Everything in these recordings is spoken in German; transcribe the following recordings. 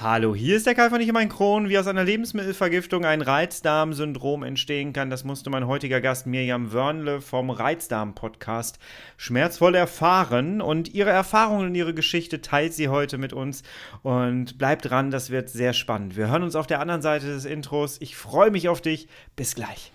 Hallo, hier ist der Kai von Ich mein Kron. Wie aus einer Lebensmittelvergiftung ein Reizdarmsyndrom entstehen kann, das musste mein heutiger Gast Mirjam Wörnle vom Reizdarm-Podcast schmerzvoll erfahren. Und ihre Erfahrungen und ihre Geschichte teilt sie heute mit uns. Und bleibt dran, das wird sehr spannend. Wir hören uns auf der anderen Seite des Intros. Ich freue mich auf dich. Bis gleich.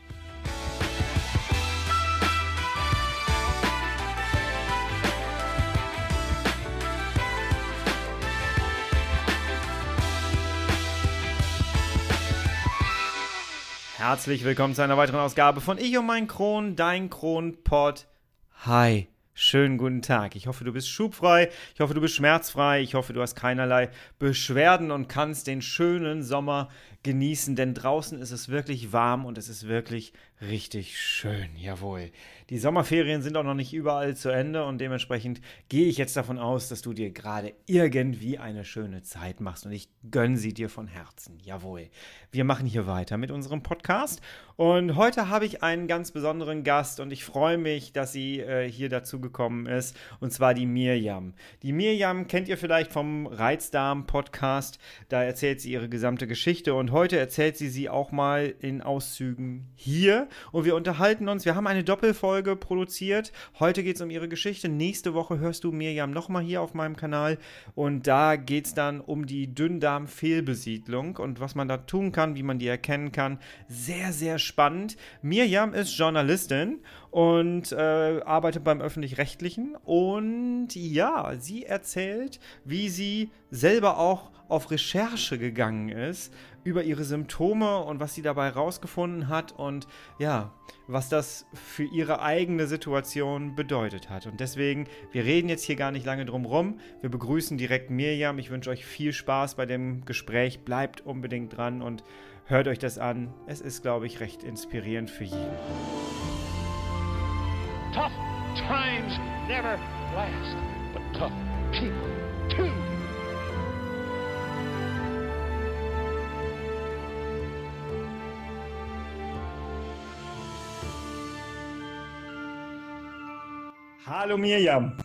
Herzlich willkommen zu einer weiteren Ausgabe von Ich und mein Kron, dein Kronpott. Hi. Schönen guten Tag. Ich hoffe, du bist schubfrei. Ich hoffe, du bist schmerzfrei. Ich hoffe, du hast keinerlei Beschwerden und kannst den schönen Sommer genießen, denn draußen ist es wirklich warm und es ist wirklich richtig schön. Jawohl. Die Sommerferien sind auch noch nicht überall zu Ende und dementsprechend gehe ich jetzt davon aus, dass du dir gerade irgendwie eine schöne Zeit machst und ich gönne sie dir von Herzen. Jawohl. Wir machen hier weiter mit unserem Podcast und heute habe ich einen ganz besonderen Gast und ich freue mich, dass sie äh, hier dazu gekommen ist und zwar die Mirjam. Die Mirjam kennt ihr vielleicht vom Reizdarm Podcast. Da erzählt sie ihre gesamte Geschichte und heute erzählt sie sie auch mal in Auszügen hier und wir unterhalten uns. Wir haben eine Doppelfolge Folge produziert. Heute geht es um ihre Geschichte. Nächste Woche hörst du Mirjam nochmal hier auf meinem Kanal. Und da geht es dann um die Dünndarm-Fehlbesiedlung und was man da tun kann, wie man die erkennen kann. Sehr, sehr spannend. Mirjam ist Journalistin und äh, arbeitet beim öffentlich-rechtlichen. Und ja, sie erzählt, wie sie selber auch auf Recherche gegangen ist über ihre Symptome und was sie dabei rausgefunden hat und ja, was das für ihre eigene Situation bedeutet hat. Und deswegen, wir reden jetzt hier gar nicht lange drum rum. Wir begrüßen direkt Mirjam. Ich wünsche euch viel Spaß bei dem Gespräch. Bleibt unbedingt dran und hört euch das an. Es ist, glaube ich, recht inspirierend für jeden. Tough times never last, but tough people too. Hallo Mirjam.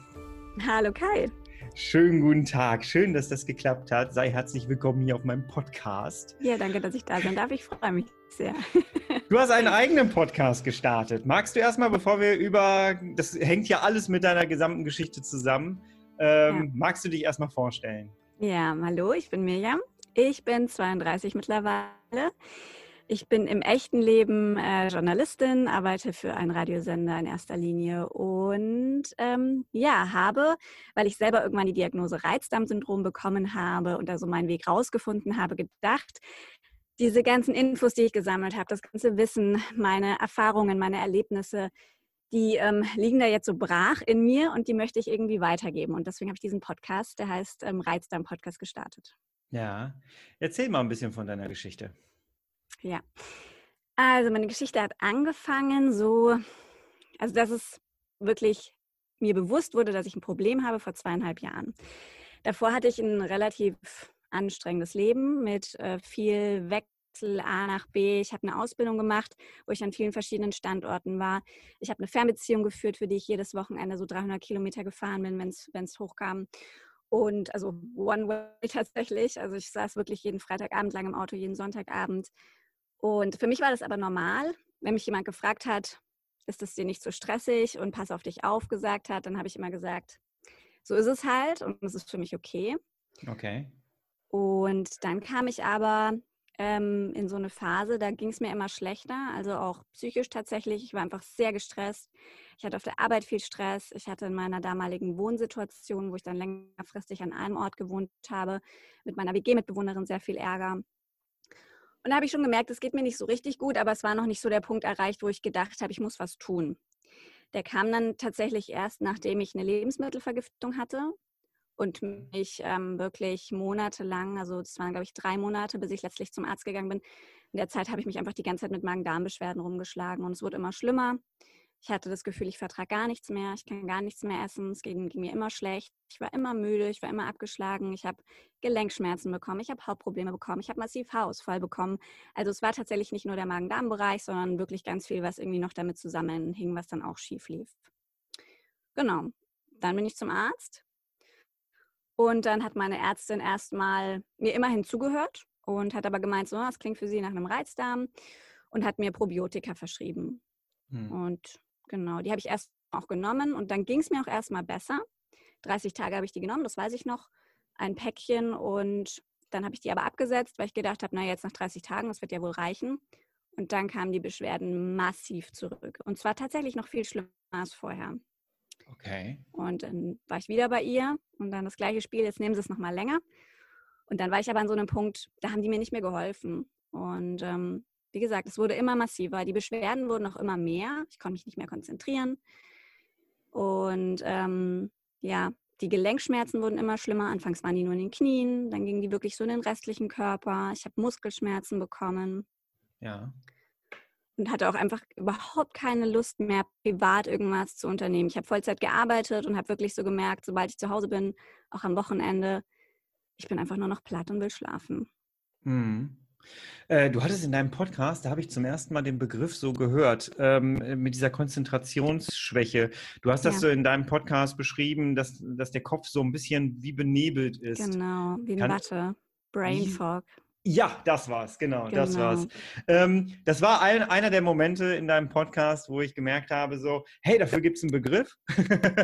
Hallo Kai. Schönen guten Tag. Schön, dass das geklappt hat. Sei herzlich willkommen hier auf meinem Podcast. Ja, danke, dass ich da sein darf. Ich freue mich sehr. Du hast einen eigenen Podcast gestartet. Magst du erstmal, bevor wir über, das hängt ja alles mit deiner gesamten Geschichte zusammen, ähm, ja. magst du dich erstmal vorstellen? Ja, hallo, ich bin Mirjam. Ich bin 32 mittlerweile. Ich bin im echten Leben äh, Journalistin, arbeite für einen Radiosender in erster Linie und ähm, ja, habe, weil ich selber irgendwann die Diagnose Reizdarmsyndrom bekommen habe und also meinen Weg rausgefunden habe, gedacht, diese ganzen Infos, die ich gesammelt habe, das ganze Wissen, meine Erfahrungen, meine Erlebnisse, die ähm, liegen da jetzt so brach in mir und die möchte ich irgendwie weitergeben. Und deswegen habe ich diesen Podcast, der heißt ähm, Reizdarm Podcast, gestartet. Ja, erzähl mal ein bisschen von deiner Geschichte. Ja. Also meine Geschichte hat angefangen so, also dass es wirklich mir bewusst wurde, dass ich ein Problem habe vor zweieinhalb Jahren. Davor hatte ich ein relativ anstrengendes Leben mit äh, viel Wechsel A nach B. Ich habe eine Ausbildung gemacht, wo ich an vielen verschiedenen Standorten war. Ich habe eine Fernbeziehung geführt, für die ich jedes Wochenende so 300 Kilometer gefahren bin, wenn es hochkam. Und also One Way tatsächlich. Also ich saß wirklich jeden Freitagabend lang im Auto, jeden Sonntagabend und für mich war das aber normal, wenn mich jemand gefragt hat, ist es dir nicht so stressig und pass auf dich auf gesagt hat, dann habe ich immer gesagt, so ist es halt und es ist für mich okay. Okay. Und dann kam ich aber ähm, in so eine Phase, da ging es mir immer schlechter, also auch psychisch tatsächlich. Ich war einfach sehr gestresst. Ich hatte auf der Arbeit viel Stress. Ich hatte in meiner damaligen Wohnsituation, wo ich dann längerfristig an einem Ort gewohnt habe, mit meiner WG-Mitbewohnerin sehr viel Ärger. Und da habe ich schon gemerkt, es geht mir nicht so richtig gut, aber es war noch nicht so der Punkt erreicht, wo ich gedacht habe, ich muss was tun. Der kam dann tatsächlich erst, nachdem ich eine Lebensmittelvergiftung hatte und mich ähm, wirklich monatelang, also das waren, glaube ich, drei Monate, bis ich letztlich zum Arzt gegangen bin. In der Zeit habe ich mich einfach die ganze Zeit mit Magen-Darm-Beschwerden rumgeschlagen und es wurde immer schlimmer. Ich hatte das Gefühl, ich vertrage gar nichts mehr, ich kann gar nichts mehr essen, es ging, ging, mir immer schlecht, ich war immer müde, ich war immer abgeschlagen, ich habe Gelenkschmerzen bekommen, ich habe Hautprobleme bekommen, ich habe massiv Haarausfall bekommen. Also es war tatsächlich nicht nur der Magen-Darm-Bereich, sondern wirklich ganz viel, was irgendwie noch damit zusammenhing, was dann auch schief lief. Genau. Dann bin ich zum Arzt Und dann hat meine Ärztin erstmal mir immerhin zugehört und hat aber gemeint, so, das klingt für sie nach einem Reizdarm und hat mir Probiotika verschrieben. Hm. Und genau, die habe ich erst auch genommen und dann ging es mir auch erstmal besser. 30 Tage habe ich die genommen, das weiß ich noch. Ein Päckchen und dann habe ich die aber abgesetzt, weil ich gedacht habe, na jetzt nach 30 Tagen, das wird ja wohl reichen. Und dann kamen die Beschwerden massiv zurück. Und zwar tatsächlich noch viel schlimmer als vorher. Okay. Und dann war ich wieder bei ihr und dann das gleiche Spiel, jetzt nehmen sie es nochmal länger. Und dann war ich aber an so einem Punkt, da haben die mir nicht mehr geholfen. Und ähm, wie gesagt, es wurde immer massiver. Die Beschwerden wurden auch immer mehr. Ich konnte mich nicht mehr konzentrieren. Und ähm, ja, die Gelenkschmerzen wurden immer schlimmer. Anfangs waren die nur in den Knien, dann gingen die wirklich so in den restlichen Körper. Ich habe Muskelschmerzen bekommen. Ja und hatte auch einfach überhaupt keine Lust mehr, privat irgendwas zu unternehmen. Ich habe Vollzeit gearbeitet und habe wirklich so gemerkt, sobald ich zu Hause bin, auch am Wochenende, ich bin einfach nur noch platt und will schlafen. Mhm. Äh, du hattest in deinem Podcast, da habe ich zum ersten Mal den Begriff so gehört, ähm, mit dieser Konzentrationsschwäche. Du hast das ja. so in deinem Podcast beschrieben, dass, dass der Kopf so ein bisschen wie benebelt ist. Genau, wie ein Watte. Brain Fog. Ja, das war's, genau, genau. das war's. Ähm, das war ein, einer der Momente in deinem Podcast, wo ich gemerkt habe, so, hey, dafür gibt es einen Begriff.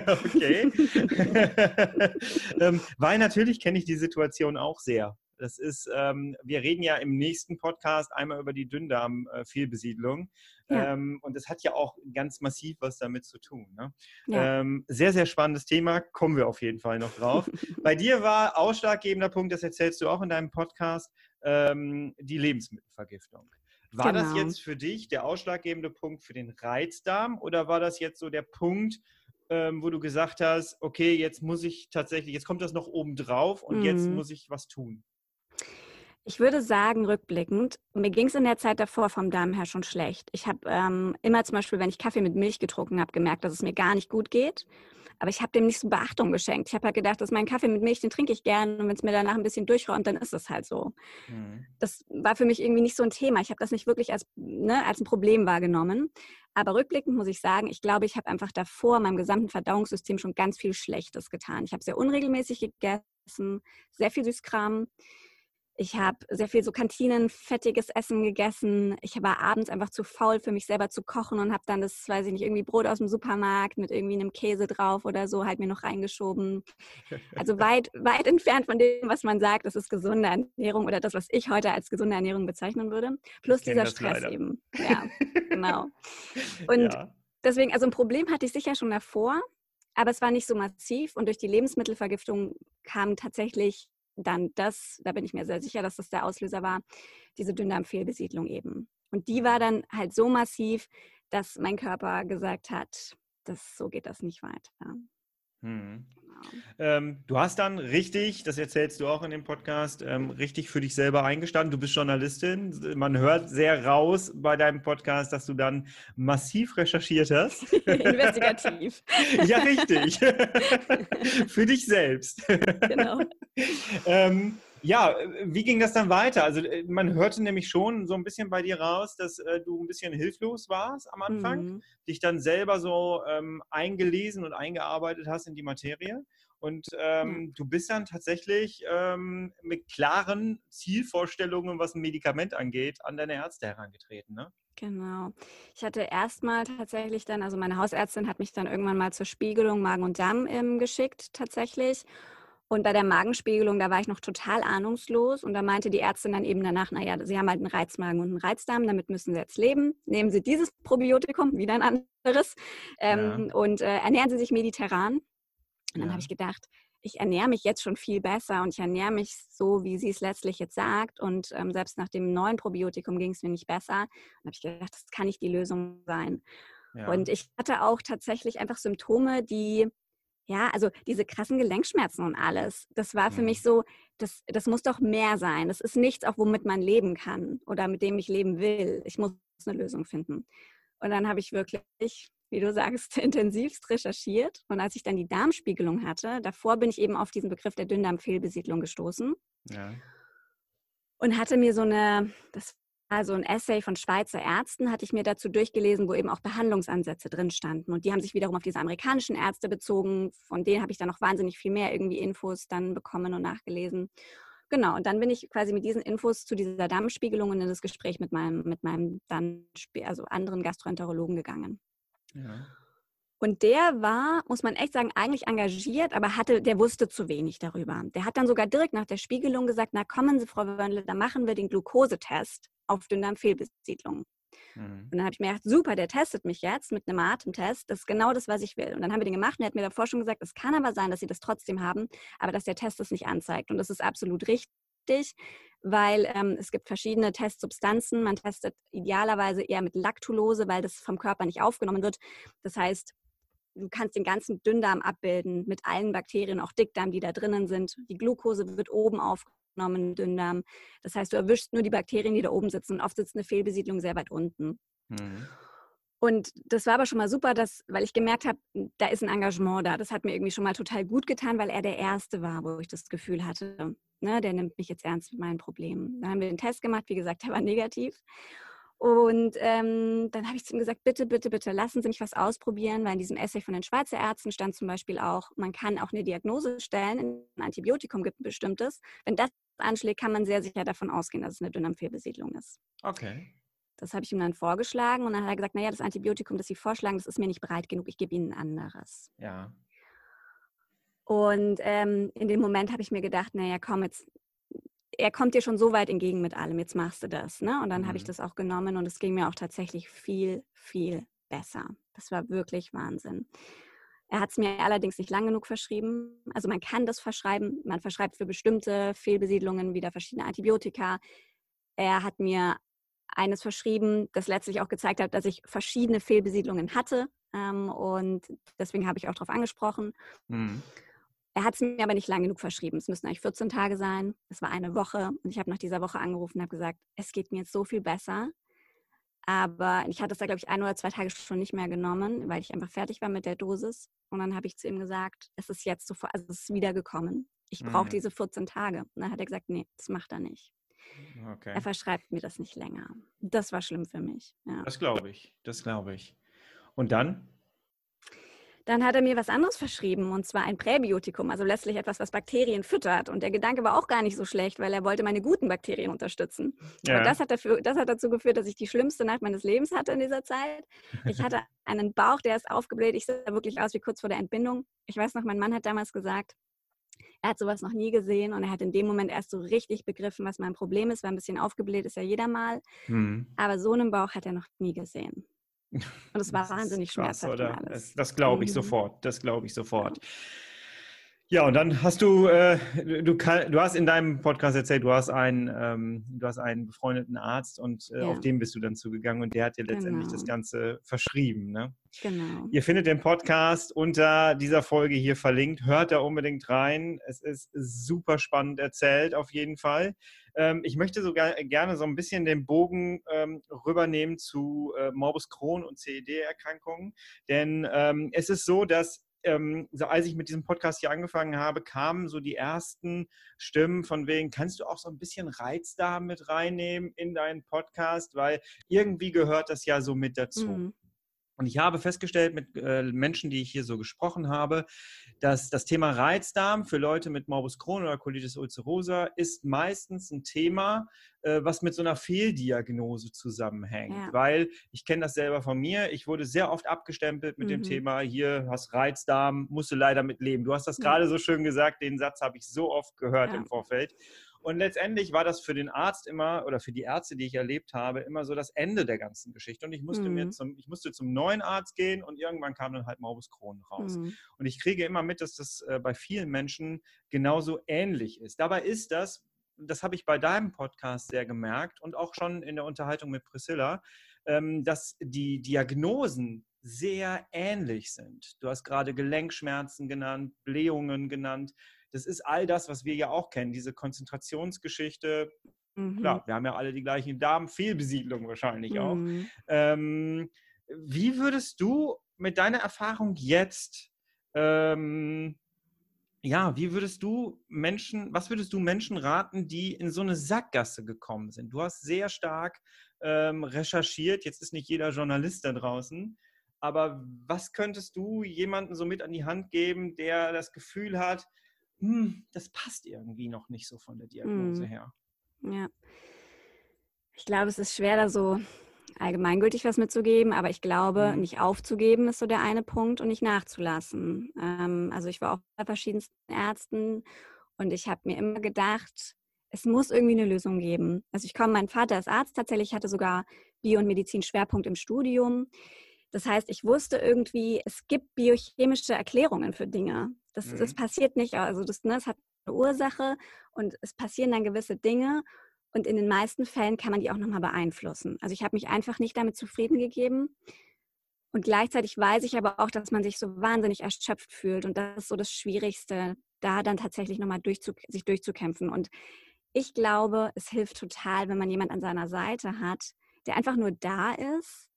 okay. ähm, weil natürlich kenne ich die Situation auch sehr. Das ist, ähm, wir reden ja im nächsten Podcast einmal über die Dünndarm-Fehlbesiedlung. Ja. Ähm, und das hat ja auch ganz massiv was damit zu tun. Ne? Ja. Ähm, sehr, sehr spannendes Thema, kommen wir auf jeden Fall noch drauf. Bei dir war ausschlaggebender Punkt, das erzählst du auch in deinem Podcast, ähm, die Lebensmittelvergiftung. War genau. das jetzt für dich der ausschlaggebende Punkt für den Reizdarm oder war das jetzt so der Punkt, ähm, wo du gesagt hast, okay, jetzt muss ich tatsächlich, jetzt kommt das noch oben drauf und mhm. jetzt muss ich was tun? Ich würde sagen, rückblickend, mir ging es in der Zeit davor vom Darm her schon schlecht. Ich habe ähm, immer zum Beispiel, wenn ich Kaffee mit Milch getrunken habe, gemerkt, dass es mir gar nicht gut geht. Aber ich habe dem nicht so Beachtung geschenkt. Ich habe halt gedacht, dass mein Kaffee mit Milch, den trinke ich gerne und wenn es mir danach ein bisschen durchräumt, dann ist es halt so. Mhm. Das war für mich irgendwie nicht so ein Thema. Ich habe das nicht wirklich als, ne, als ein Problem wahrgenommen. Aber rückblickend muss ich sagen, ich glaube, ich habe einfach davor meinem gesamten Verdauungssystem schon ganz viel Schlechtes getan. Ich habe sehr unregelmäßig gegessen, sehr viel Süßkram. Ich habe sehr viel so kantinenfettiges Essen gegessen. Ich war abends einfach zu faul für mich selber zu kochen und habe dann das, weiß ich nicht, irgendwie Brot aus dem Supermarkt mit irgendwie einem Käse drauf oder so halt mir noch reingeschoben. Also weit, weit entfernt von dem, was man sagt, das ist gesunde Ernährung oder das, was ich heute als gesunde Ernährung bezeichnen würde. Plus dieser Stress leider. eben. Ja, genau. Und ja. deswegen, also ein Problem hatte ich sicher schon davor, aber es war nicht so massiv und durch die Lebensmittelvergiftung kam tatsächlich dann das, da bin ich mir sehr sicher, dass das der Auslöser war, diese Dünndarmfehlbesiedlung eben. Und die war dann halt so massiv, dass mein Körper gesagt hat, das, so geht das nicht weiter. Hm. Ähm, du hast dann richtig, das erzählst du auch in dem Podcast, ähm, richtig für dich selber eingestanden. Du bist Journalistin. Man hört sehr raus bei deinem Podcast, dass du dann massiv recherchiert hast. Investigativ. ja, richtig. für dich selbst. Genau. ähm, ja, wie ging das dann weiter? Also äh, man hörte nämlich schon so ein bisschen bei dir raus, dass äh, du ein bisschen hilflos warst am Anfang, mhm. dich dann selber so ähm, eingelesen und eingearbeitet hast in die Materie. Und ähm, mhm. du bist dann tatsächlich ähm, mit klaren Zielvorstellungen, was ein Medikament angeht, an deine Ärzte herangetreten, ne? Genau. Ich hatte erstmal tatsächlich dann, also meine Hausärztin hat mich dann irgendwann mal zur Spiegelung Magen und Darm ähm, geschickt, tatsächlich. Und bei der Magenspiegelung, da war ich noch total ahnungslos. Und da meinte die Ärztin dann eben danach, naja, Sie haben halt einen Reizmagen und einen Reizdarm, damit müssen Sie jetzt leben. Nehmen Sie dieses Probiotikum, wieder ein anderes, ähm, ja. und äh, ernähren Sie sich mediterran. Und dann ja. habe ich gedacht, ich ernähre mich jetzt schon viel besser und ich ernähre mich so, wie sie es letztlich jetzt sagt. Und ähm, selbst nach dem neuen Probiotikum ging es mir nicht besser. Und habe ich gedacht, das kann nicht die Lösung sein. Ja. Und ich hatte auch tatsächlich einfach Symptome, die ja, also diese krassen Gelenkschmerzen und alles, das war für mich so, das, das muss doch mehr sein. Das ist nichts, auch womit man leben kann oder mit dem ich leben will. Ich muss eine Lösung finden. Und dann habe ich wirklich, wie du sagst, intensivst recherchiert. Und als ich dann die Darmspiegelung hatte, davor bin ich eben auf diesen Begriff der Dünndarmfehlbesiedlung gestoßen. Ja. Und hatte mir so eine, das so ein Essay von Schweizer Ärzten, hatte ich mir dazu durchgelesen, wo eben auch Behandlungsansätze drin standen. Und die haben sich wiederum auf diese amerikanischen Ärzte bezogen. Von denen habe ich dann noch wahnsinnig viel mehr irgendwie Infos dann bekommen und nachgelesen. Genau, und dann bin ich quasi mit diesen Infos zu dieser Darmspiegelung und in das Gespräch mit meinem, mit meinem dann, also anderen Gastroenterologen gegangen. Ja. Und der war, muss man echt sagen, eigentlich engagiert, aber hatte, der wusste zu wenig darüber. Der hat dann sogar direkt nach der Spiegelung gesagt, na kommen Sie, Frau Wörnle, da machen wir den Glukosetest auf Dünndarmfehlbesiedlung. Mhm. Und dann habe ich mir gedacht, super, der testet mich jetzt mit einem Atemtest. Das ist genau das, was ich will. Und dann haben wir den gemacht und er hat mir davor schon gesagt, es kann aber sein, dass Sie das trotzdem haben, aber dass der Test das nicht anzeigt. Und das ist absolut richtig, weil ähm, es gibt verschiedene Testsubstanzen. Man testet idealerweise eher mit Laktulose, weil das vom Körper nicht aufgenommen wird. Das heißt, du kannst den ganzen Dünndarm abbilden mit allen Bakterien, auch Dickdarm, die da drinnen sind. Die Glucose wird oben aufgenommen, Dünndarm. Das heißt, du erwischst nur die Bakterien, die da oben sitzen. Und oft sitzt eine Fehlbesiedlung sehr weit unten. Mhm. Und das war aber schon mal super, dass, weil ich gemerkt habe, da ist ein Engagement da. Das hat mir irgendwie schon mal total gut getan, weil er der Erste war, wo ich das Gefühl hatte, ne, der nimmt mich jetzt ernst mit meinen Problemen. Dann haben wir den Test gemacht, wie gesagt, der war negativ. Und ähm, dann habe ich zu ihm gesagt, bitte, bitte, bitte, lassen Sie mich was ausprobieren, weil in diesem Essay von den Schweizer Ärzten stand zum Beispiel auch, man kann auch eine Diagnose stellen, ein Antibiotikum gibt ein bestimmtes. Wenn das anschlägt, kann man sehr sicher davon ausgehen, dass es eine Dünndarmfehlbesiedlung ist. Okay. Das habe ich ihm dann vorgeschlagen und dann hat er gesagt, naja, das Antibiotikum, das Sie vorschlagen, das ist mir nicht breit genug, ich gebe Ihnen ein anderes. Ja. Und ähm, in dem Moment habe ich mir gedacht, naja, komm, jetzt er kommt dir schon so weit entgegen mit allem, jetzt machst du das. Ne? Und dann mhm. habe ich mhm. das auch genommen und es ging mir auch tatsächlich viel, viel besser. Das war wirklich Wahnsinn. Er hat es mir allerdings nicht lang genug verschrieben. Also man kann das verschreiben. Man verschreibt für bestimmte Fehlbesiedlungen wieder verschiedene Antibiotika. Er hat mir eines verschrieben, das letztlich auch gezeigt hat, dass ich verschiedene Fehlbesiedlungen hatte. Ähm, und deswegen habe ich auch darauf angesprochen. Mhm. Er hat es mir aber nicht lang genug verschrieben. Es müssten eigentlich 14 Tage sein. Es war eine Woche und ich habe nach dieser Woche angerufen und habe gesagt, es geht mir jetzt so viel besser. Aber ich hatte es da, glaube ich, ein oder zwei Tage schon nicht mehr genommen, weil ich einfach fertig war mit der Dosis. Und dann habe ich zu ihm gesagt, es ist jetzt sofort, also es ist wiedergekommen. Ich brauche mhm. diese 14 Tage. Und dann hat er gesagt, nee, das macht er nicht. Okay. Er verschreibt mir das nicht länger. Das war schlimm für mich. Ja. Das glaube ich, das glaube ich. Und dann? Dann hat er mir was anderes verschrieben und zwar ein Präbiotikum, also letztlich etwas, was Bakterien füttert. Und der Gedanke war auch gar nicht so schlecht, weil er wollte meine guten Bakterien unterstützen. Ja. Und das hat, dafür, das hat dazu geführt, dass ich die schlimmste Nacht meines Lebens hatte in dieser Zeit. Ich hatte einen Bauch, der ist aufgebläht. Ich sah wirklich aus wie kurz vor der Entbindung. Ich weiß noch, mein Mann hat damals gesagt, er hat sowas noch nie gesehen und er hat in dem Moment erst so richtig begriffen, was mein Problem ist, weil ein bisschen aufgebläht ist ja jeder mal. Mhm. Aber so einen Bauch hat er noch nie gesehen. Und es war wahnsinnig schmerzhaft. Das, das glaube ich mhm. sofort. Das glaube ich sofort. Ja. Und dann hast du, äh, du, kann, du hast in deinem Podcast erzählt, du hast einen, ähm, du hast einen befreundeten Arzt und äh, ja. auf den bist du dann zugegangen und der hat dir letztendlich genau. das Ganze verschrieben. Ne? Genau. Ihr findet den Podcast unter dieser Folge hier verlinkt. Hört da unbedingt rein. Es ist super spannend erzählt, auf jeden Fall. Ähm, ich möchte sogar gerne so ein bisschen den Bogen ähm, rübernehmen zu äh, Morbus Crohn und CED-Erkrankungen. Denn ähm, es ist so, dass ähm, so als ich mit diesem Podcast hier angefangen habe, kamen so die ersten Stimmen von wegen, kannst du auch so ein bisschen Reizdarm mit reinnehmen in deinen Podcast, weil irgendwie gehört das ja so mit dazu. Mhm. Und ich habe festgestellt mit äh, Menschen, die ich hier so gesprochen habe, dass das Thema Reizdarm für Leute mit Morbus Crohn oder Colitis ulcerosa ist meistens ein Thema, äh, was mit so einer Fehldiagnose zusammenhängt. Ja. Weil ich kenne das selber von mir. Ich wurde sehr oft abgestempelt mit mhm. dem Thema, hier hast Reizdarm, musst du leider mit leben. Du hast das gerade so schön gesagt, den Satz habe ich so oft gehört ja. im Vorfeld. Und letztendlich war das für den Arzt immer oder für die Ärzte, die ich erlebt habe, immer so das Ende der ganzen Geschichte. Und ich musste mhm. mir zum, ich musste zum neuen Arzt gehen und irgendwann kam dann halt Morbus Crohn raus. Mhm. Und ich kriege immer mit, dass das äh, bei vielen Menschen genauso ähnlich ist. Dabei ist das, das habe ich bei deinem Podcast sehr gemerkt und auch schon in der Unterhaltung mit Priscilla, ähm, dass die Diagnosen sehr ähnlich sind. Du hast gerade Gelenkschmerzen genannt, Blähungen genannt das ist all das, was wir ja auch kennen, diese Konzentrationsgeschichte. Mhm. Klar, wir haben ja alle die gleichen Darmfehlbesiedlung wahrscheinlich auch. Mhm. Ähm, wie würdest du mit deiner Erfahrung jetzt ähm, ja, wie würdest du Menschen, was würdest du Menschen raten, die in so eine Sackgasse gekommen sind? Du hast sehr stark ähm, recherchiert, jetzt ist nicht jeder Journalist da draußen, aber was könntest du jemandem so mit an die Hand geben, der das Gefühl hat, hm, das passt irgendwie noch nicht so von der Diagnose hm. her? Ja. Ich glaube, es ist schwer, da so allgemeingültig was mitzugeben, aber ich glaube, mhm. nicht aufzugeben ist so der eine Punkt und nicht nachzulassen. Ähm, also ich war auch bei verschiedensten Ärzten und ich habe mir immer gedacht, es muss irgendwie eine Lösung geben. Also ich komme, mein Vater ist Arzt tatsächlich, hatte sogar Bio- und Medizin-Schwerpunkt im Studium. Das heißt, ich wusste irgendwie, es gibt biochemische Erklärungen für Dinge. Das, mhm. das passiert nicht, also das, ne, das hat eine Ursache und es passieren dann gewisse Dinge und in den meisten Fällen kann man die auch nochmal beeinflussen. Also ich habe mich einfach nicht damit zufrieden gegeben. Und gleichzeitig weiß ich aber auch, dass man sich so wahnsinnig erschöpft fühlt. Und das ist so das Schwierigste, da dann tatsächlich nochmal durchzu sich durchzukämpfen. Und ich glaube, es hilft total, wenn man jemand an seiner Seite hat, der einfach nur da ist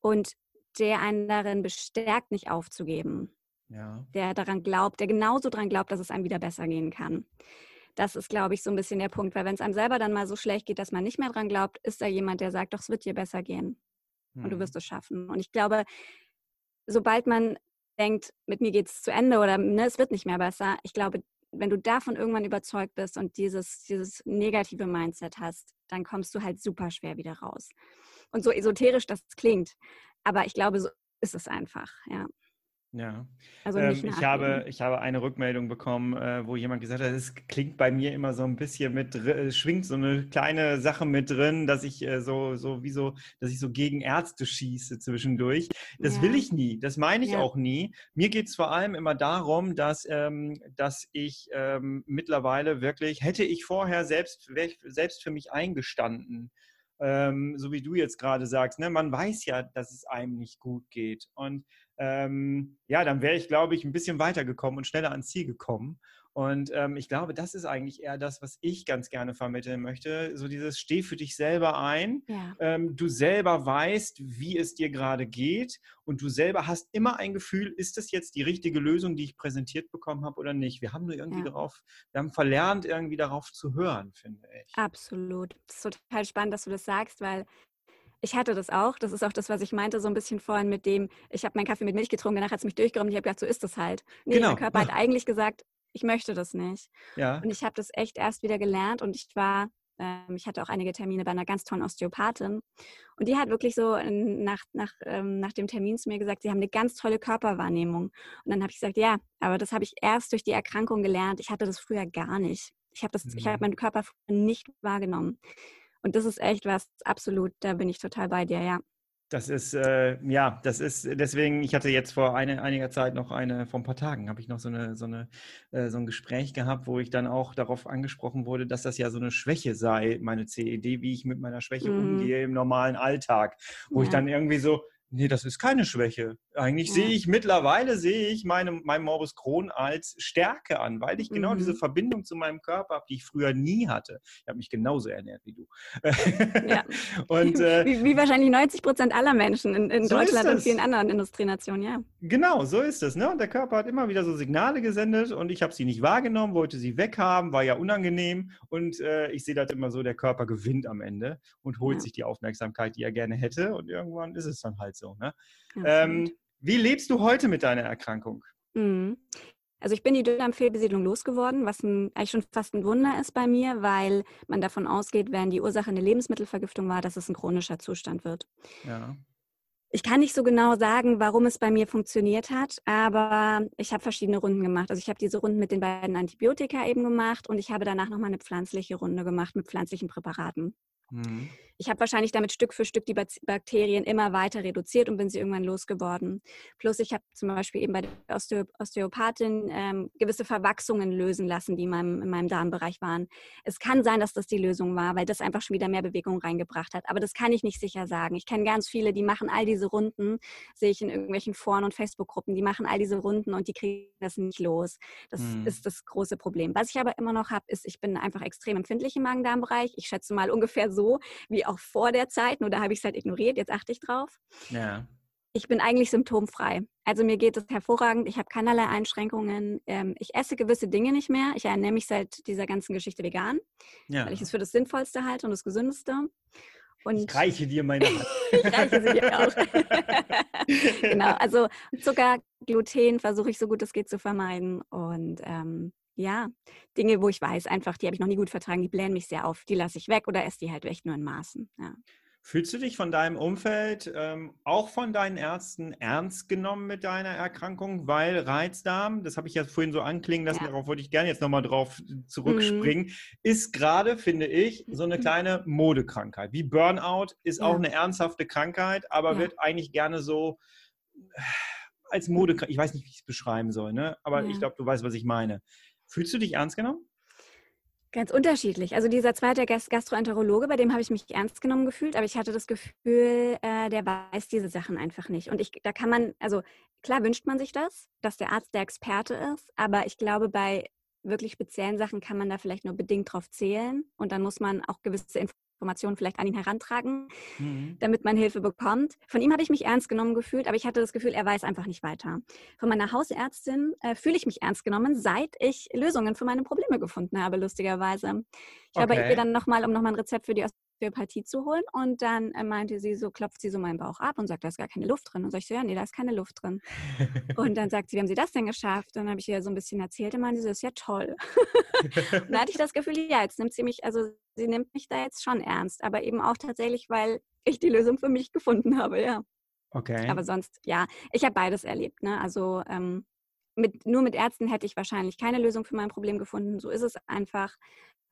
und der einen darin bestärkt, nicht aufzugeben. Ja. Der daran glaubt, der genauso daran glaubt, dass es einem wieder besser gehen kann. Das ist, glaube ich, so ein bisschen der Punkt, weil wenn es einem selber dann mal so schlecht geht, dass man nicht mehr dran glaubt, ist da jemand, der sagt, doch, es wird dir besser gehen hm. und du wirst mhm. es schaffen. Und ich glaube, sobald man denkt, mit mir geht es zu Ende oder ne, es wird nicht mehr besser, ich glaube, wenn du davon irgendwann überzeugt bist und dieses, dieses negative Mindset hast, dann kommst du halt super schwer wieder raus. Und so esoterisch das klingt, aber ich glaube, so ist es einfach, ja. Ja, also ähm, ich, habe, ich habe eine Rückmeldung bekommen, äh, wo jemand gesagt hat, es klingt bei mir immer so ein bisschen mit, äh, schwingt so eine kleine Sache mit drin, dass ich äh, so, so wie so, dass ich so gegen Ärzte schieße zwischendurch. Das ja. will ich nie, das meine ich ja. auch nie. Mir geht es vor allem immer darum, dass, ähm, dass ich ähm, mittlerweile wirklich, hätte ich vorher selbst, ich selbst für mich eingestanden, ähm, so wie du jetzt gerade sagst, ne, man weiß ja, dass es einem nicht gut geht. Und ähm, ja, dann wäre ich, glaube ich, ein bisschen weitergekommen und schneller ans Ziel gekommen. Und ähm, ich glaube, das ist eigentlich eher das, was ich ganz gerne vermitteln möchte. So dieses Steh für dich selber ein. Ja. Ähm, du selber weißt, wie es dir gerade geht. Und du selber hast immer ein Gefühl, ist das jetzt die richtige Lösung, die ich präsentiert bekommen habe oder nicht? Wir haben nur irgendwie ja. darauf, wir haben verlernt, irgendwie darauf zu hören, finde ich. Absolut. Es ist total spannend, dass du das sagst, weil ich hatte das auch. Das ist auch das, was ich meinte, so ein bisschen vorhin mit dem, ich habe meinen Kaffee mit Milch getrunken, danach hat es mich durchgeräumt. Ich habe gedacht, so ist das halt. Nee, genau. Mein Körper hat eigentlich gesagt, ich möchte das nicht. Ja. Und ich habe das echt erst wieder gelernt und ich war, ähm, ich hatte auch einige Termine bei einer ganz tollen Osteopathin und die hat wirklich so nach, nach, ähm, nach dem Termin zu mir gesagt, sie haben eine ganz tolle Körperwahrnehmung. Und dann habe ich gesagt, ja, aber das habe ich erst durch die Erkrankung gelernt. Ich hatte das früher gar nicht. Ich habe mhm. ich meinen Körper nicht wahrgenommen. Und das ist echt was absolut, da bin ich total bei dir, ja. Das ist, äh, ja, das ist deswegen, ich hatte jetzt vor eine, einiger Zeit noch eine, vor ein paar Tagen habe ich noch so, eine, so, eine, äh, so ein Gespräch gehabt, wo ich dann auch darauf angesprochen wurde, dass das ja so eine Schwäche sei, meine CED, wie ich mit meiner Schwäche mhm. umgehe im normalen Alltag. Wo ja. ich dann irgendwie so, Nee, das ist keine Schwäche. Eigentlich ja. sehe ich mittlerweile sehe ich meine, mein Morbus Crohn als Stärke an, weil ich genau mhm. diese Verbindung zu meinem Körper habe, die ich früher nie hatte. Ich habe mich genauso ernährt wie du. Ja. und, äh, wie, wie, wahrscheinlich 90 Prozent aller Menschen in, in so Deutschland und vielen anderen Industrienationen, ja. Genau, so ist es. Ne? Und der Körper hat immer wieder so Signale gesendet und ich habe sie nicht wahrgenommen, wollte sie weghaben, war ja unangenehm. Und äh, ich sehe das immer so, der Körper gewinnt am Ende und holt ja. sich die Aufmerksamkeit, die er gerne hätte. Und irgendwann ist es dann halt so. Ne? Ähm, wie lebst du heute mit deiner Erkrankung? Mhm. Also ich bin die Dünndarmfehlbesiedlung losgeworden, was ein, eigentlich schon fast ein Wunder ist bei mir, weil man davon ausgeht, wenn die Ursache eine Lebensmittelvergiftung war, dass es ein chronischer Zustand wird. Ja. Ich kann nicht so genau sagen, warum es bei mir funktioniert hat, aber ich habe verschiedene Runden gemacht. Also ich habe diese Runden mit den beiden Antibiotika eben gemacht und ich habe danach nochmal eine pflanzliche Runde gemacht mit pflanzlichen Präparaten. Mhm. Ich habe wahrscheinlich damit Stück für Stück die Bakterien immer weiter reduziert und bin sie irgendwann losgeworden. Plus ich habe zum Beispiel eben bei der Osteo Osteopathin ähm, gewisse Verwachsungen lösen lassen, die in meinem, in meinem Darmbereich waren. Es kann sein, dass das die Lösung war, weil das einfach schon wieder mehr Bewegung reingebracht hat. Aber das kann ich nicht sicher sagen. Ich kenne ganz viele, die machen all diese Runden, sehe ich in irgendwelchen Foren und Facebook-Gruppen, die machen all diese Runden und die kriegen das nicht los. Das mhm. ist das große Problem. Was ich aber immer noch habe, ist, ich bin einfach extrem empfindlich im Magen-Darm-Bereich. Ich schätze mal ungefähr so wie auch vor der Zeit, nur da habe ich es halt ignoriert, jetzt achte ich drauf. Ja. ich bin eigentlich symptomfrei. Also mir geht es hervorragend. Ich habe keinerlei Einschränkungen. Ähm, ich esse gewisse Dinge nicht mehr. Ich ernähre mich seit dieser ganzen Geschichte vegan, ja. weil ich es für das Sinnvollste halte und das Gesündeste. Und ich reiche dir meine Hand. ich reiche sie dir auch. genau, also Zucker, Gluten versuche ich so gut es geht zu vermeiden. Und ähm, ja, Dinge, wo ich weiß, einfach, die habe ich noch nie gut vertragen, die blähen mich sehr auf. Die lasse ich weg oder esse die halt echt nur in Maßen. Ja. Fühlst du dich von deinem Umfeld, ähm, auch von deinen Ärzten, ernst genommen mit deiner Erkrankung? Weil Reizdarm, das habe ich ja vorhin so anklingen lassen, ja. darauf wollte ich gerne jetzt nochmal drauf zurückspringen, mhm. ist gerade, finde ich, so eine kleine Modekrankheit. Wie Burnout ist ja. auch eine ernsthafte Krankheit, aber ja. wird eigentlich gerne so äh, als Modekrankheit, ich weiß nicht, wie ich es beschreiben soll, ne? aber ich glaube, du weißt, was ich meine. Fühlst du dich ernst genommen? Ganz unterschiedlich. Also dieser zweite Gastroenterologe, bei dem habe ich mich ernst genommen gefühlt, aber ich hatte das Gefühl, äh, der weiß diese Sachen einfach nicht. Und ich, da kann man, also klar wünscht man sich das, dass der Arzt der Experte ist, aber ich glaube, bei wirklich speziellen Sachen kann man da vielleicht nur bedingt drauf zählen und dann muss man auch gewisse Informationen vielleicht an ihn herantragen, mhm. damit man Hilfe bekommt. Von ihm habe ich mich ernst genommen gefühlt, aber ich hatte das Gefühl, er weiß einfach nicht weiter. Von meiner Hausärztin äh, fühle ich mich ernst genommen, seit ich Lösungen für meine Probleme gefunden habe, lustigerweise. Ich okay. habe ihr dann nochmal, um nochmal ein Rezept für die Osteopathie zu holen. Und dann äh, meinte sie so, klopft sie so meinen Bauch ab und sagt, da ist gar keine Luft drin. Und sag ich so, ja, nee, da ist keine Luft drin. und dann sagt sie, wie haben Sie das denn geschafft? Und dann habe ich ihr so ein bisschen erzählt und meinte sie, das ist ja toll. und da hatte ich das Gefühl, ja, jetzt nimmt sie mich, also sie nimmt mich da jetzt schon ernst. Aber eben auch tatsächlich, weil ich die Lösung für mich gefunden habe, ja. Okay. Aber sonst, ja, ich habe beides erlebt. Ne? Also ähm, mit, nur mit Ärzten hätte ich wahrscheinlich keine Lösung für mein Problem gefunden. So ist es einfach.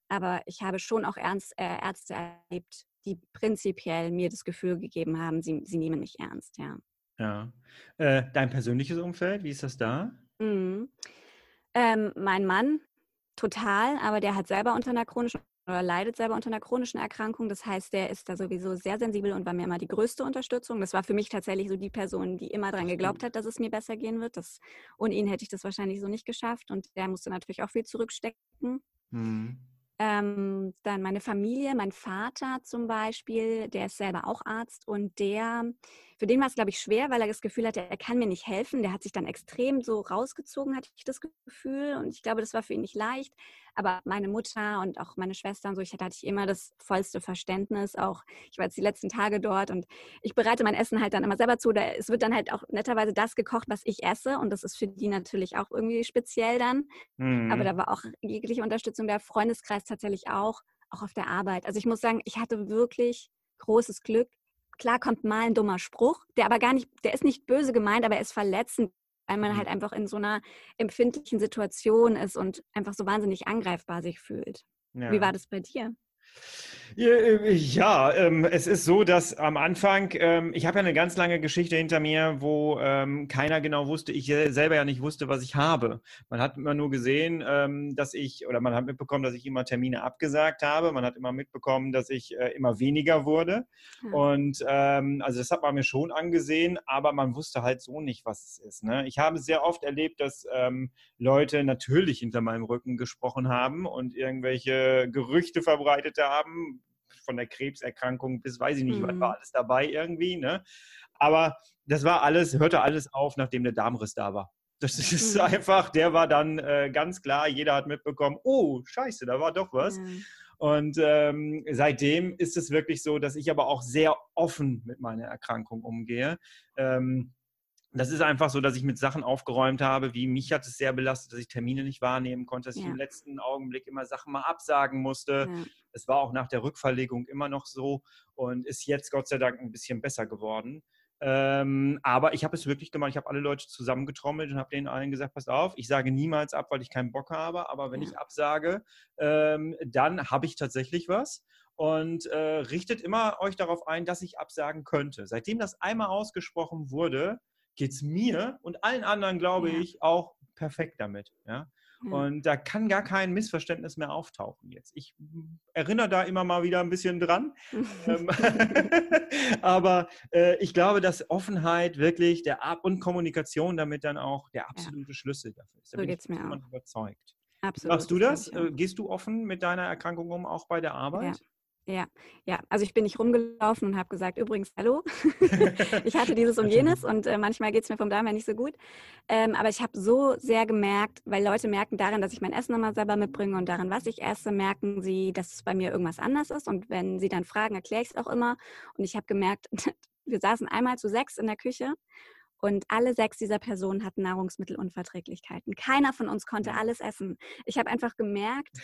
Aber ich habe schon auch Ernst, äh, Ärzte erlebt, die prinzipiell mir das Gefühl gegeben haben, sie, sie nehmen mich ernst, ja. Ja. Äh, dein persönliches Umfeld, wie ist das da? Mhm. Ähm, mein Mann, total, aber der hat selber unter einer chronischen oder leidet selber unter einer chronischen Erkrankung. Das heißt, der ist da sowieso sehr sensibel und war mir immer die größte Unterstützung. Das war für mich tatsächlich so die Person, die immer daran geglaubt hat, dass es mir besser gehen wird. Das, ohne ihn hätte ich das wahrscheinlich so nicht geschafft. Und der musste natürlich auch viel zurückstecken. Mhm. Ähm, dann meine Familie, mein Vater zum Beispiel, der ist selber auch Arzt und der für den war es, glaube ich, schwer, weil er das Gefühl hatte, er kann mir nicht helfen. Der hat sich dann extrem so rausgezogen, hatte ich das Gefühl. Und ich glaube, das war für ihn nicht leicht. Aber meine Mutter und auch meine Schwester und so, ich hatte, hatte ich immer das vollste Verständnis. Auch ich war jetzt die letzten Tage dort und ich bereite mein Essen halt dann immer selber zu. es wird dann halt auch netterweise das gekocht, was ich esse. Und das ist für die natürlich auch irgendwie speziell dann. Mhm. Aber da war auch jegliche Unterstützung der Freundeskreis tatsächlich auch, auch auf der Arbeit. Also ich muss sagen, ich hatte wirklich großes Glück, Klar kommt mal ein dummer Spruch, der aber gar nicht, der ist nicht böse gemeint, aber er ist verletzend, weil man halt mhm. einfach in so einer empfindlichen Situation ist und einfach so wahnsinnig angreifbar sich fühlt. Ja. Wie war das bei dir? Äh, ja, ähm, es ist so, dass am Anfang, ähm, ich habe ja eine ganz lange Geschichte hinter mir, wo ähm, keiner genau wusste, ich selber ja nicht wusste, was ich habe. Man hat immer nur gesehen, ähm, dass ich, oder man hat mitbekommen, dass ich immer Termine abgesagt habe. Man hat immer mitbekommen, dass ich äh, immer weniger wurde. Mhm. Und ähm, also das hat man mir schon angesehen, aber man wusste halt so nicht, was es ist. Ne? Ich habe sehr oft erlebt, dass ähm, Leute natürlich hinter meinem Rücken gesprochen haben und irgendwelche Gerüchte verbreitet haben, von der Krebserkrankung bis weiß ich nicht, mhm. was war alles dabei irgendwie. Ne? Aber das war alles, hörte alles auf, nachdem der Darmriss da war. Das ist mhm. einfach, der war dann äh, ganz klar, jeder hat mitbekommen, oh, scheiße, da war doch was. Mhm. Und ähm, seitdem ist es wirklich so, dass ich aber auch sehr offen mit meiner Erkrankung umgehe. Ähm, das ist einfach so, dass ich mit Sachen aufgeräumt habe, wie mich hat es sehr belastet, dass ich Termine nicht wahrnehmen konnte, dass ja. ich im letzten Augenblick immer Sachen mal absagen musste. Ja. Das war auch nach der Rückverlegung immer noch so und ist jetzt Gott sei Dank ein bisschen besser geworden. Ähm, aber ich habe es wirklich gemacht. Ich habe alle Leute zusammengetrommelt und habe denen allen gesagt: Passt auf, ich sage niemals ab, weil ich keinen Bock habe. Aber wenn ja. ich absage, ähm, dann habe ich tatsächlich was. Und äh, richtet immer euch darauf ein, dass ich absagen könnte. Seitdem das einmal ausgesprochen wurde, geht es mir und allen anderen, glaube ja. ich, auch perfekt damit. Ja? Mhm. Und da kann gar kein Missverständnis mehr auftauchen jetzt. Ich erinnere da immer mal wieder ein bisschen dran. Ähm, aber äh, ich glaube, dass Offenheit wirklich der Ab und Kommunikation damit dann auch der absolute ja. Schlüssel dafür ist. Da so bin ich mir auch. überzeugt. Absolut. Machst du das? das äh, Gehst du offen mit deiner Erkrankung um, auch bei der Arbeit? Ja. Ja, ja. Also ich bin nicht rumgelaufen und habe gesagt, übrigens, hallo, ich hatte dieses und jenes und äh, manchmal geht es mir vom Darm her nicht so gut. Ähm, aber ich habe so sehr gemerkt, weil Leute merken daran, dass ich mein Essen nochmal selber mitbringe und daran, was ich esse, merken sie, dass bei mir irgendwas anders ist. Und wenn sie dann fragen, erkläre ich es auch immer. Und ich habe gemerkt, wir saßen einmal zu sechs in der Küche und alle sechs dieser Personen hatten Nahrungsmittelunverträglichkeiten. Keiner von uns konnte alles essen. Ich habe einfach gemerkt,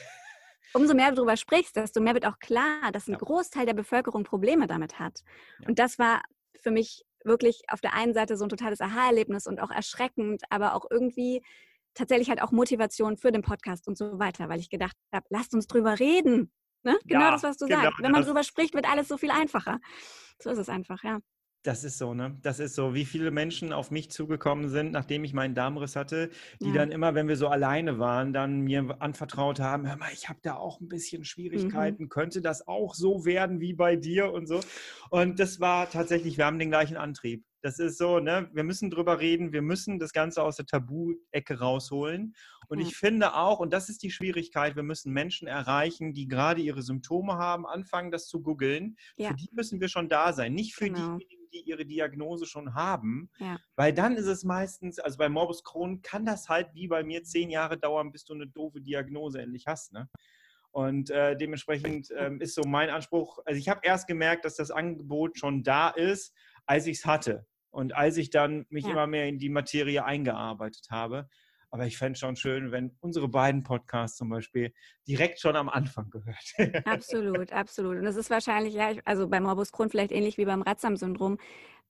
umso mehr du darüber sprichst, desto mehr wird auch klar, dass ein ja. Großteil der Bevölkerung Probleme damit hat. Ja. Und das war für mich wirklich auf der einen Seite so ein totales Aha-Erlebnis und auch erschreckend, aber auch irgendwie tatsächlich halt auch Motivation für den Podcast und so weiter, weil ich gedacht habe, lasst uns drüber reden. Ne? Genau ja, das, was du genau sagst. Wenn man drüber spricht, wird alles so viel einfacher. So ist es einfach, ja. Das ist so, ne? Das ist so, wie viele Menschen auf mich zugekommen sind, nachdem ich meinen Darmriss hatte, die ja. dann immer, wenn wir so alleine waren, dann mir anvertraut haben, hör mal, ich habe da auch ein bisschen mhm. Schwierigkeiten, mhm. könnte das auch so werden wie bei dir und so. Und das war tatsächlich, wir haben den gleichen Antrieb. Das ist so, ne? Wir müssen drüber reden, wir müssen das Ganze aus der Tabu-Ecke rausholen. Und ich finde auch, und das ist die Schwierigkeit, wir müssen Menschen erreichen, die gerade ihre Symptome haben, anfangen, das zu googeln. Ja. Für die müssen wir schon da sein, nicht für genau. diejenigen, die ihre Diagnose schon haben. Ja. Weil dann ist es meistens, also bei Morbus Crohn kann das halt wie bei mir zehn Jahre dauern, bis du eine doofe Diagnose endlich hast. Ne? Und äh, dementsprechend ähm, ist so mein Anspruch, also ich habe erst gemerkt, dass das Angebot schon da ist, als ich es hatte. Und als ich dann mich ja. immer mehr in die Materie eingearbeitet habe. Aber ich fände es schon schön, wenn unsere beiden Podcasts zum Beispiel direkt schon am Anfang gehört. absolut, absolut. Und das ist wahrscheinlich, ja, also beim Morbus Crohn vielleicht ähnlich wie beim Retzam-Syndrom.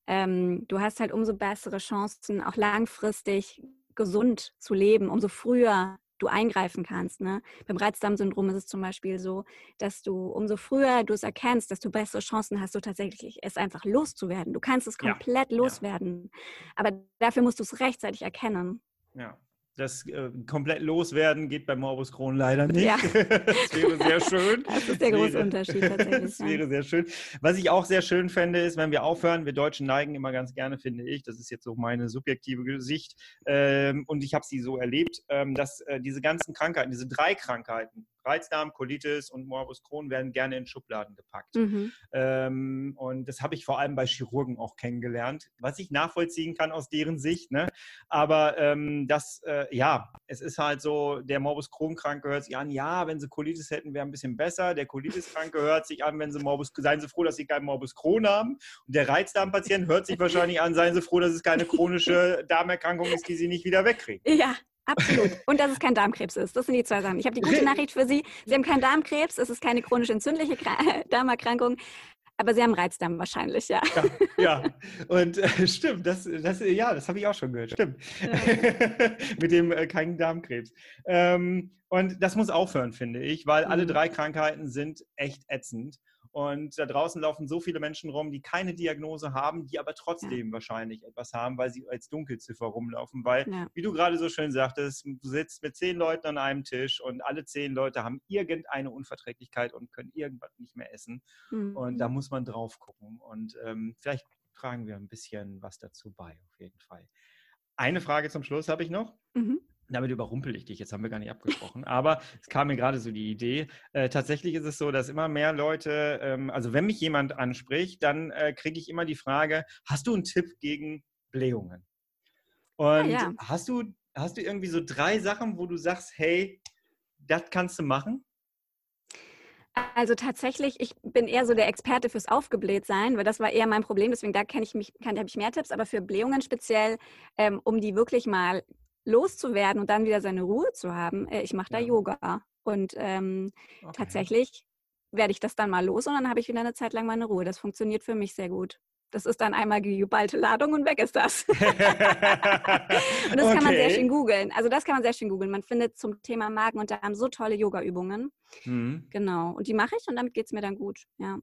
Ähm, du hast halt umso bessere Chancen, auch langfristig gesund zu leben, umso früher du eingreifen kannst. Ne? Beim Reizdarmsyndrom ist es zum Beispiel so, dass du umso früher du es erkennst, desto bessere Chancen hast du tatsächlich, es einfach loszuwerden. Du kannst es komplett ja. loswerden. Ja. Aber dafür musst du es rechtzeitig erkennen. Ja, das äh, komplett loswerden geht bei Morbus Crohn leider nicht. Ja. das wäre sehr schön. Das ist der große Unterschied tatsächlich. Das wäre sehr schön. Was ich auch sehr schön fände, ist, wenn wir aufhören, wir Deutschen neigen immer ganz gerne, finde ich, das ist jetzt so meine subjektive Sicht, ähm, und ich habe sie so erlebt, ähm, dass äh, diese ganzen Krankheiten, diese drei Krankheiten, Reizdarm, Colitis und Morbus Crohn werden gerne in Schubladen gepackt. Mhm. Ähm, und das habe ich vor allem bei Chirurgen auch kennengelernt, was ich nachvollziehen kann aus deren Sicht. Ne? Aber ähm, das, äh, ja, es ist halt so, der Morbus Crohn-Kranke hört sich an, ja, wenn sie Colitis hätten, wäre ein bisschen besser. Der Colitis-Kranke hört sich an, wenn sie Morbus, seien sie froh, dass sie keinen Morbus Crohn haben. Und der Reizdarmpatient hört sich wahrscheinlich an, seien sie froh, dass es keine chronische Darmerkrankung ist, die sie nicht wieder wegkriegen. Ja, Absolut. Und dass es kein Darmkrebs ist. Das sind die zwei Sachen. Ich habe die gute Nachricht für Sie. Sie haben keinen Darmkrebs. Es ist keine chronisch entzündliche Darmerkrankung. Aber Sie haben Reizdarm wahrscheinlich, ja. Ja, ja. und äh, stimmt, das, das, ja, das habe ich auch schon gehört, stimmt. Ja. Mit dem äh, keinen Darmkrebs. Ähm, und das muss aufhören, finde ich, weil mhm. alle drei Krankheiten sind echt ätzend. Und da draußen laufen so viele Menschen rum, die keine Diagnose haben, die aber trotzdem ja. wahrscheinlich etwas haben, weil sie als Dunkelziffer rumlaufen. Weil, ja. wie du gerade so schön sagtest, du sitzt mit zehn Leuten an einem Tisch und alle zehn Leute haben irgendeine Unverträglichkeit und können irgendwas nicht mehr essen. Mhm. Und da muss man drauf gucken. Und ähm, vielleicht tragen wir ein bisschen was dazu bei, auf jeden Fall. Eine Frage zum Schluss habe ich noch. Mhm damit überrumpel ich dich, jetzt haben wir gar nicht abgesprochen, aber es kam mir gerade so die Idee. Äh, tatsächlich ist es so, dass immer mehr Leute, ähm, also wenn mich jemand anspricht, dann äh, kriege ich immer die Frage, hast du einen Tipp gegen Blähungen? Ah, Und ja, ja. hast du hast du irgendwie so drei Sachen, wo du sagst, hey, das kannst du machen? Also tatsächlich, ich bin eher so der Experte fürs Aufgeblähtsein, weil das war eher mein Problem. Deswegen da kenne ich mich, habe ich mehr Tipps, aber für Blähungen speziell, ähm, um die wirklich mal loszuwerden und dann wieder seine Ruhe zu haben, äh, ich mache da ja. Yoga. Und ähm, okay. tatsächlich werde ich das dann mal los und dann habe ich wieder eine Zeit lang meine Ruhe. Das funktioniert für mich sehr gut. Das ist dann einmal geballte Ladung und weg ist das. und das okay. kann man sehr schön googeln. Also das kann man sehr schön googeln. Man findet zum Thema Magen und Darm so tolle Yoga-Übungen. Mhm. Genau. Und die mache ich und damit geht es mir dann gut. Ja.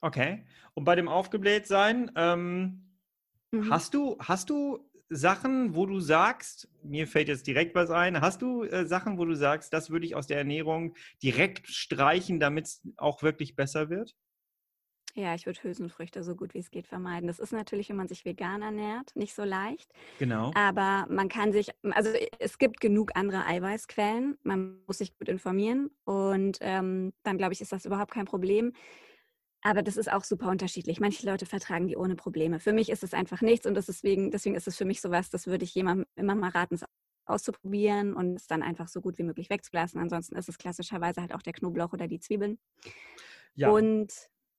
Okay. Und bei dem Aufgeblähtsein, ähm, mhm. hast du, hast du Sachen, wo du sagst, mir fällt jetzt direkt was ein, hast du äh, Sachen, wo du sagst, das würde ich aus der Ernährung direkt streichen, damit es auch wirklich besser wird? Ja, ich würde Hülsenfrüchte so gut wie es geht vermeiden. Das ist natürlich, wenn man sich vegan ernährt, nicht so leicht. Genau. Aber man kann sich, also es gibt genug andere Eiweißquellen. Man muss sich gut informieren und ähm, dann glaube ich, ist das überhaupt kein Problem. Aber das ist auch super unterschiedlich. Manche Leute vertragen die ohne Probleme. Für mich ist es einfach nichts und deswegen, deswegen ist es für mich sowas, das würde ich jemandem immer mal raten, es auszuprobieren und es dann einfach so gut wie möglich wegzulassen. Ansonsten ist es klassischerweise halt auch der Knoblauch oder die Zwiebeln. Ja. Und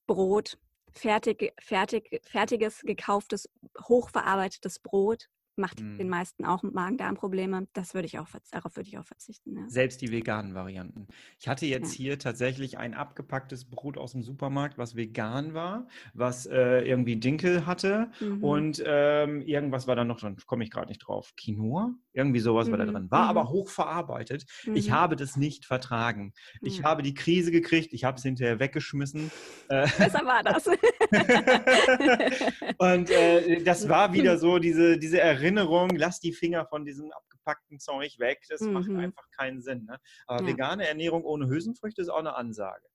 Brot, fertig, fertig, fertiges, gekauftes, hochverarbeitetes Brot macht mm. den meisten auch Magen-Darm-Probleme. Das würde ich auch, darauf würde ich auch verzichten. Ja. Selbst die veganen Varianten. Ich hatte jetzt ja. hier tatsächlich ein abgepacktes Brot aus dem Supermarkt, was vegan war, was äh, irgendwie Dinkel hatte mhm. und ähm, irgendwas war da noch dran, komme ich gerade nicht drauf. Quinoa? Irgendwie sowas mhm. war da mhm. drin. War mhm. aber hochverarbeitet. Ich mhm. habe das nicht vertragen. Ich habe die Krise gekriegt, ich habe es hinterher weggeschmissen. Äh, Besser war das. und äh, das war wieder so diese, diese Erinnerung Erinnerung, lass die Finger von diesem abgepackten Zeug weg. Das mhm. macht einfach keinen Sinn. Ne? Aber ja. vegane Ernährung ohne Hülsenfrüchte ist auch eine Ansage.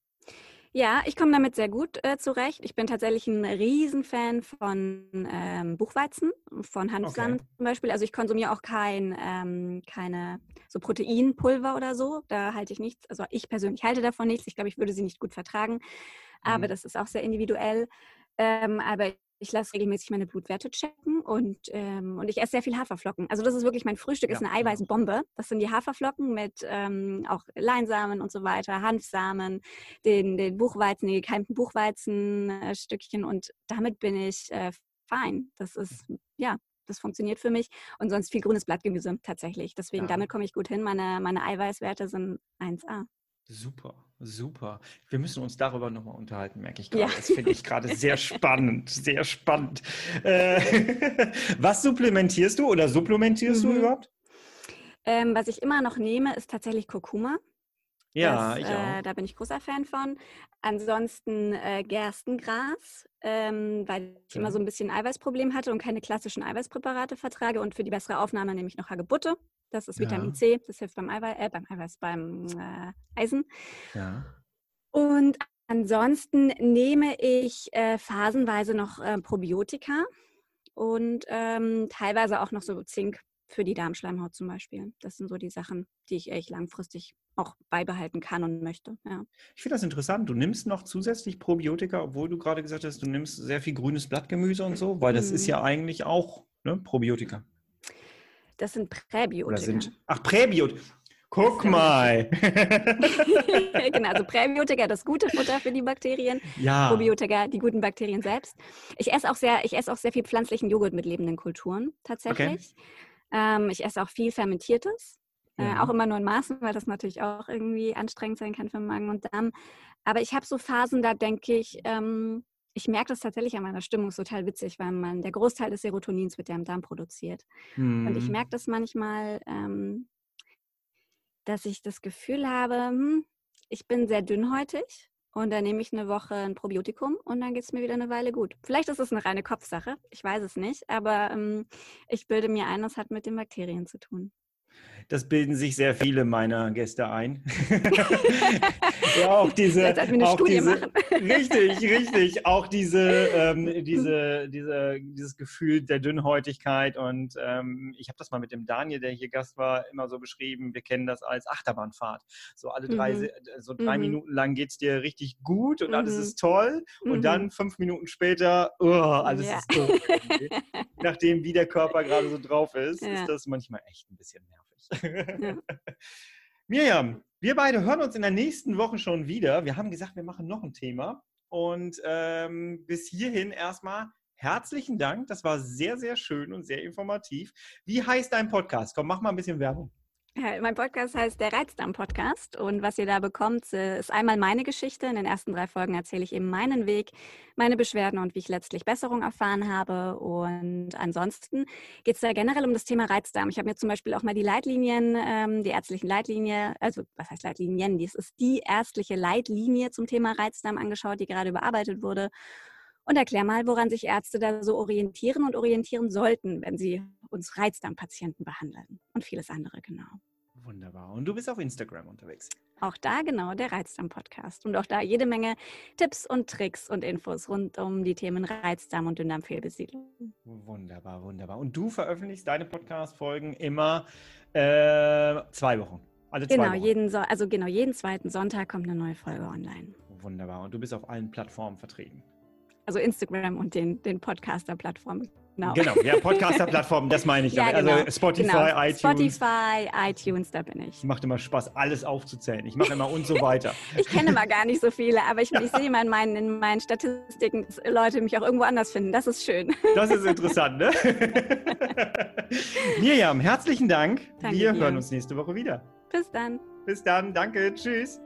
Ja, ich komme damit sehr gut äh, zurecht. Ich bin tatsächlich ein Riesenfan von ähm, Buchweizen, von Hanfsamen okay. zum Beispiel. Also ich konsumiere auch kein, ähm, keine so Proteinpulver oder so. Da halte ich nichts. Also ich persönlich halte davon nichts. Ich glaube, ich würde sie nicht gut vertragen. Aber mhm. das ist auch sehr individuell. Ähm, aber ich lasse regelmäßig meine Blutwerte checken und, ähm, und ich esse sehr viel Haferflocken. Also das ist wirklich mein Frühstück, ja, ist eine Eiweißbombe. Das sind die Haferflocken mit ähm, auch Leinsamen und so weiter, Hanfsamen, den, den Buchweizen, die gekeimten Buchweizenstückchen und damit bin ich äh, fein. Das ist, ja, das funktioniert für mich. Und sonst viel grünes Blattgemüse tatsächlich. Deswegen, ja. damit komme ich gut hin. Meine, meine Eiweißwerte sind 1A. Super, super. Wir müssen uns darüber nochmal unterhalten, merke ich gerade. Ja. Das finde ich gerade sehr spannend, sehr spannend. Äh, was supplementierst du oder supplementierst mhm. du überhaupt? Ähm, was ich immer noch nehme, ist tatsächlich Kurkuma. Ja, das, ich auch. Äh, da bin ich großer Fan von. Ansonsten äh, Gerstengras, ähm, weil ich ja. immer so ein bisschen Eiweißproblem hatte und keine klassischen Eiweißpräparate vertrage. Und für die bessere Aufnahme nehme ich noch Hagebutte. Das ist Vitamin ja. C. Das hilft beim Eiweiß, äh, beim Eiweiß, beim äh, Eisen. Ja. Und ansonsten nehme ich äh, phasenweise noch äh, Probiotika und ähm, teilweise auch noch so Zink für die Darmschleimhaut zum Beispiel. Das sind so die Sachen, die ich echt langfristig auch beibehalten kann und möchte. Ja. Ich finde das interessant. Du nimmst noch zusätzlich Probiotika, obwohl du gerade gesagt hast, du nimmst sehr viel grünes Blattgemüse und so, weil das mhm. ist ja eigentlich auch ne, Probiotika. Das sind Präbiotika. Sind, ach, Präbiotika. Guck mal. genau, also Präbiotika, das gute Futter für die Bakterien. Ja. Probiotika, die guten Bakterien selbst. Ich esse auch sehr, ich esse auch sehr viel pflanzlichen Joghurt mit lebenden Kulturen tatsächlich. Okay. Ähm, ich esse auch viel Fermentiertes. Äh, ja. Äh, auch immer nur in Maßen, weil das natürlich auch irgendwie anstrengend sein kann für Magen und Darm. Aber ich habe so Phasen, da denke ich, ähm, ich merke das tatsächlich an meiner Stimmung, ist total witzig, weil man, der Großteil des Serotonins wird ja im Darm produziert. Mhm. Und ich mhm. merke das manchmal, ähm, dass ich das Gefühl habe, hm, ich bin sehr dünnhäutig und dann nehme ich eine Woche ein Probiotikum und dann geht es mir wieder eine Weile gut. Vielleicht ist es eine reine Kopfsache, ich weiß es nicht, aber ähm, ich bilde mir ein, das hat mit den Bakterien zu tun. Das bilden sich sehr viele meiner Gäste ein. ja, auch diese. Jetzt halt eine Studie diese, machen. richtig, richtig. Auch diese, ähm, diese, diese, dieses Gefühl der Dünnhäutigkeit. Und ähm, ich habe das mal mit dem Daniel, der hier Gast war, immer so beschrieben. Wir kennen das als Achterbahnfahrt. So alle drei, mhm. so drei mhm. Minuten lang geht es dir richtig gut und mhm. alles ist toll. Und mhm. dann fünf Minuten später, oh, alles ja. ist doof. Nachdem, wie der Körper gerade so drauf ist, ja. ist das manchmal echt ein bisschen nervig. Ja. Miriam, wir beide hören uns in der nächsten Woche schon wieder. Wir haben gesagt, wir machen noch ein Thema. Und ähm, bis hierhin erstmal herzlichen Dank. Das war sehr, sehr schön und sehr informativ. Wie heißt dein Podcast? Komm, mach mal ein bisschen Werbung. Mein Podcast heißt der Reizdarm-Podcast und was ihr da bekommt, äh, ist einmal meine Geschichte. In den ersten drei Folgen erzähle ich eben meinen Weg, meine Beschwerden und wie ich letztlich Besserung erfahren habe. Und ansonsten geht es da generell um das Thema Reizdarm. Ich habe mir zum Beispiel auch mal die Leitlinien, ähm, die ärztlichen Leitlinien, also was heißt Leitlinien? Dies ist die ärztliche Leitlinie zum Thema Reizdarm angeschaut, die gerade überarbeitet wurde und erklär mal, woran sich Ärzte da so orientieren und orientieren sollten, wenn sie uns Reizdarmpatienten behandeln und vieles andere, genau. Wunderbar. Und du bist auf Instagram unterwegs? Auch da genau der Reizdarm-Podcast. Und auch da jede Menge Tipps und Tricks und Infos rund um die Themen Reizdarm und Dünndarmfehlbesiedlung. Wunderbar, wunderbar. Und du veröffentlichst deine Podcast-Folgen immer äh, zwei Wochen. Alle zwei genau, Wochen. Jeden so also genau, jeden zweiten Sonntag kommt eine neue Folge online. Wunderbar. Und du bist auf allen Plattformen vertreten. Also Instagram und den, den Podcaster-Plattformen. Genau. genau, ja, Podcaster-Plattformen, das meine ich. ja, also genau. Spotify, genau. iTunes. Spotify, iTunes, da bin ich. Macht immer Spaß, alles aufzuzählen. Ich mache immer und so weiter. ich kenne mal gar nicht so viele, aber ich, ich sehe immer in meinen, in meinen Statistiken, dass Leute mich auch irgendwo anders finden. Das ist schön. Das ist interessant, ne? Mirjam, herzlichen Dank. Danke Wir dir. hören uns nächste Woche wieder. Bis dann. Bis dann, danke, tschüss.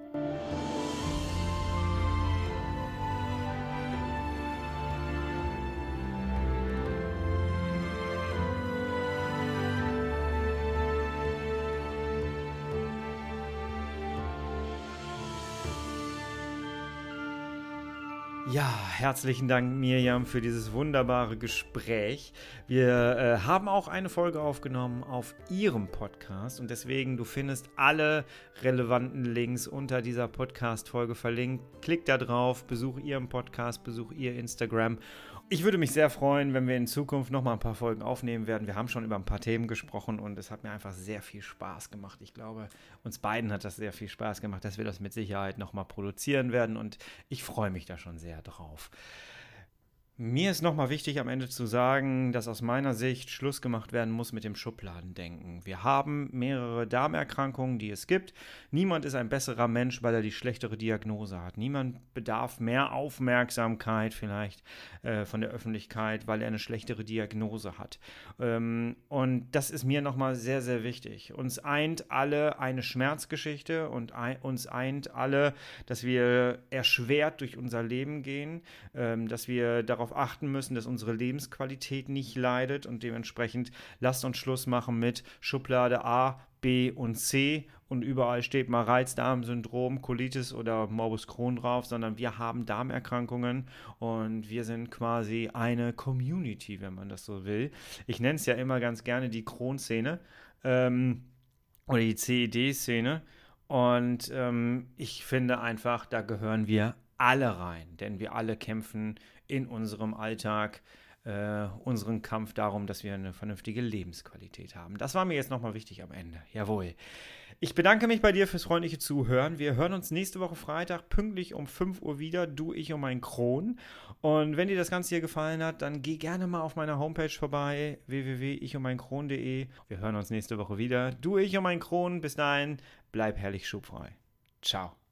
Ja, herzlichen Dank, Mirjam, für dieses wunderbare Gespräch. Wir äh, haben auch eine Folge aufgenommen auf Ihrem Podcast und deswegen, du findest alle relevanten Links unter dieser Podcast-Folge verlinkt. Klick da drauf, besuch Ihren Podcast, besuch Ihr Instagram ich würde mich sehr freuen, wenn wir in Zukunft noch mal ein paar Folgen aufnehmen werden. Wir haben schon über ein paar Themen gesprochen und es hat mir einfach sehr viel Spaß gemacht. Ich glaube, uns beiden hat das sehr viel Spaß gemacht, dass wir das mit Sicherheit noch mal produzieren werden und ich freue mich da schon sehr drauf. Mir ist nochmal wichtig am Ende zu sagen, dass aus meiner Sicht Schluss gemacht werden muss mit dem Schubladendenken. Wir haben mehrere Darmerkrankungen, die es gibt. Niemand ist ein besserer Mensch, weil er die schlechtere Diagnose hat. Niemand bedarf mehr Aufmerksamkeit vielleicht äh, von der Öffentlichkeit, weil er eine schlechtere Diagnose hat. Ähm, und das ist mir nochmal sehr, sehr wichtig. Uns eint alle eine Schmerzgeschichte und ein, uns eint alle, dass wir erschwert durch unser Leben gehen, ähm, dass wir darauf darauf achten müssen, dass unsere Lebensqualität nicht leidet und dementsprechend lasst uns Schluss machen mit Schublade A, B und C und überall steht mal Reizdarmsyndrom, Colitis oder Morbus Crohn drauf, sondern wir haben Darmerkrankungen und wir sind quasi eine Community, wenn man das so will. Ich nenne es ja immer ganz gerne die Crohn-Szene ähm, oder die CED-Szene und ähm, ich finde einfach, da gehören wir alle rein, denn wir alle kämpfen in unserem Alltag äh, unseren Kampf darum, dass wir eine vernünftige Lebensqualität haben. Das war mir jetzt nochmal wichtig am Ende. Jawohl. Ich bedanke mich bei dir fürs freundliche Zuhören. Wir hören uns nächste Woche Freitag pünktlich um 5 Uhr wieder, du, ich und mein Kron. Und wenn dir das Ganze hier gefallen hat, dann geh gerne mal auf meiner Homepage vorbei, www.ichundmeinkron.de. Wir hören uns nächste Woche wieder. Du, ich und mein Kron. Bis dahin, bleib herrlich schubfrei. Ciao.